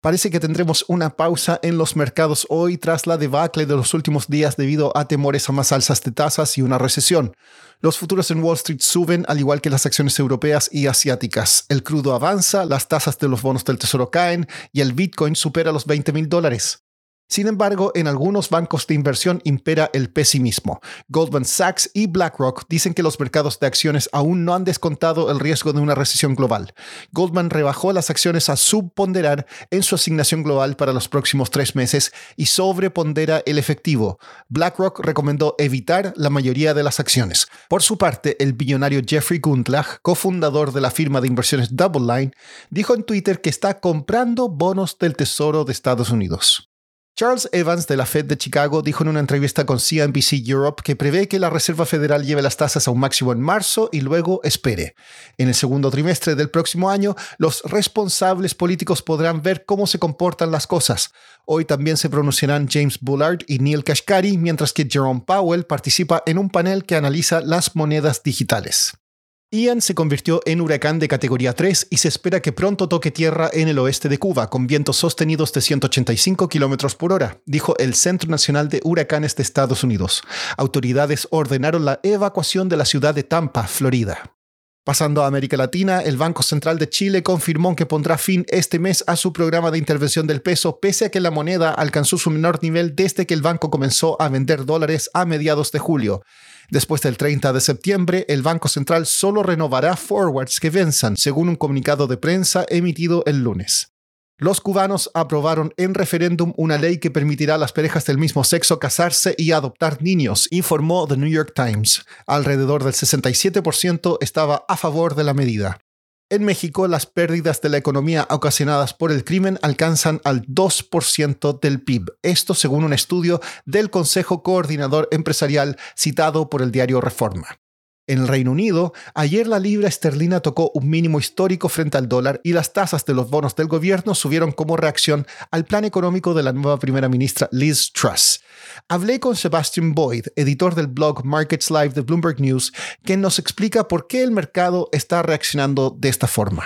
Parece que tendremos una pausa en los mercados hoy tras la debacle de los últimos días debido a temores a más alzas de tasas y una recesión. Los futuros en Wall Street suben, al igual que las acciones europeas y asiáticas. El crudo avanza, las tasas de los bonos del tesoro caen y el Bitcoin supera los 20 mil dólares. Sin embargo, en algunos bancos de inversión impera el pesimismo. Goldman Sachs y BlackRock dicen que los mercados de acciones aún no han descontado el riesgo de una recesión global. Goldman rebajó las acciones a subponderar en su asignación global para los próximos tres meses y sobrepondera el efectivo. BlackRock recomendó evitar la mayoría de las acciones. Por su parte, el billonario Jeffrey Gundlach, cofundador de la firma de inversiones Double Line, dijo en Twitter que está comprando bonos del Tesoro de Estados Unidos. Charles Evans de la Fed de Chicago dijo en una entrevista con CNBC Europe que prevé que la Reserva Federal lleve las tasas a un máximo en marzo y luego espere. En el segundo trimestre del próximo año, los responsables políticos podrán ver cómo se comportan las cosas. Hoy también se pronunciarán James Bullard y Neil Kashkari, mientras que Jerome Powell participa en un panel que analiza las monedas digitales. Ian se convirtió en huracán de categoría 3 y se espera que pronto toque tierra en el oeste de Cuba con vientos sostenidos de 185 km por hora, dijo el Centro Nacional de Huracanes de Estados Unidos. Autoridades ordenaron la evacuación de la ciudad de Tampa, Florida. Pasando a América Latina, el Banco Central de Chile confirmó que pondrá fin este mes a su programa de intervención del peso, pese a que la moneda alcanzó su menor nivel desde que el banco comenzó a vender dólares a mediados de julio. Después del 30 de septiembre, el Banco Central solo renovará forwards que venzan, según un comunicado de prensa emitido el lunes. Los cubanos aprobaron en referéndum una ley que permitirá a las parejas del mismo sexo casarse y adoptar niños, informó The New York Times. Alrededor del 67% estaba a favor de la medida. En México, las pérdidas de la economía ocasionadas por el crimen alcanzan al 2% del PIB. Esto según un estudio del Consejo Coordinador Empresarial citado por el diario Reforma. En el Reino Unido, ayer la libra esterlina tocó un mínimo histórico frente al dólar y las tasas de los bonos del gobierno subieron como reacción al plan económico de la nueva primera ministra Liz Truss. Hablé con Sebastian Boyd, editor del blog Markets Live de Bloomberg News, quien nos explica por qué el mercado está reaccionando de esta forma.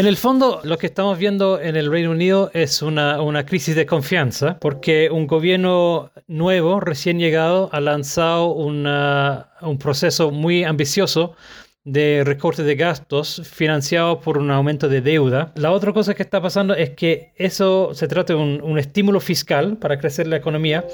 En el fondo, lo que estamos viendo en el Reino Unido es una, crisis de confianza, porque un gobierno nuevo, recién llegado, ha lanzado un proceso muy ambicioso de recorte de gastos financiado por un aumento de deuda. La otra cosa que está pasando es que eso se trata de un, un, estímulo fiscal para crecer la economía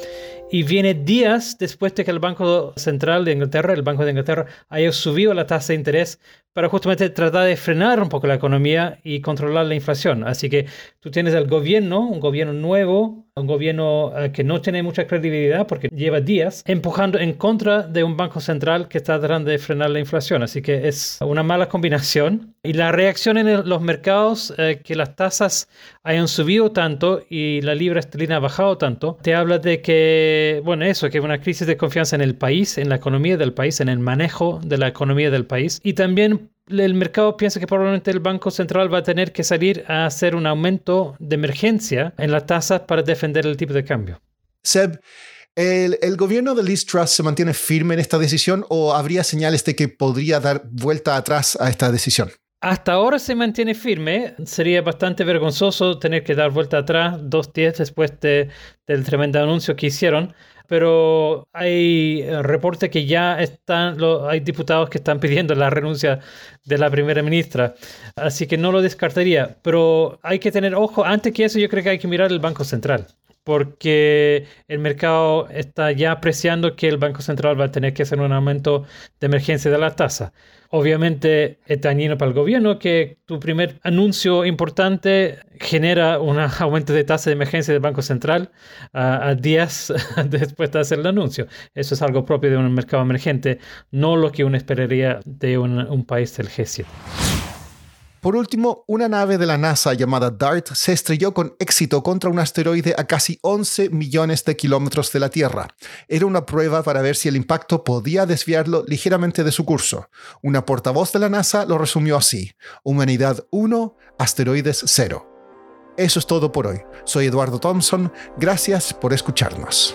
y viene días después de que el Banco Central de Inglaterra, el Banco de Inglaterra, haya subido la tasa de interés para justamente tratar de frenar un poco la economía y controlar la inflación. Así que tú tienes el gobierno, un gobierno nuevo, un gobierno eh, que no tiene mucha credibilidad porque lleva días empujando en contra de un banco central que está tratando de frenar la inflación. Así que es una mala combinación. Y la reacción en los mercados, eh, que las tasas hayan subido tanto y la libra esterlina ha bajado tanto, te habla de que, bueno, eso, que una crisis de confianza en el país, en la economía del país, en el manejo de la economía del país. Y también el mercado piensa que probablemente el Banco Central va a tener que salir a hacer un aumento de emergencia en las tasas para defender el tipo de cambio. Seb, ¿el, ¿el, gobierno de Liz Truss se mantiene firme en esta decisión o habría señales de que podría dar vuelta atrás a esta decisión? Hasta ahora se mantiene firme. Sería bastante vergonzoso tener que dar vuelta atrás dos días después de, del tremendo anuncio que hicieron pero hay eh, reportes que ya están, hay diputados que están pidiendo la renuncia de la primera ministra, así que no lo descartaría, pero hay que tener ojo, antes que eso yo creo que hay que mirar el Banco Central porque el mercado está ya apreciando que el Banco Central va a tener que hacer un aumento de emergencia de la tasa. Obviamente es dañino para el gobierno que tu primer anuncio importante genera un aumento de tasa de emergencia del Banco Central a días después de hacer el anuncio. Eso es algo propio de un mercado emergente, no lo que uno esperaría de un, un país del G7. Por último, una nave de la NASA llamada DART se estrelló con éxito contra un asteroide a casi 11 millones de kilómetros de la Tierra. Era una prueba para ver si el impacto podía desviarlo ligeramente de su curso. Una portavoz de la NASA lo resumió así. Humanidad 1, asteroides 0. Eso es todo por hoy. Soy Eduardo Thompson. Gracias por escucharnos.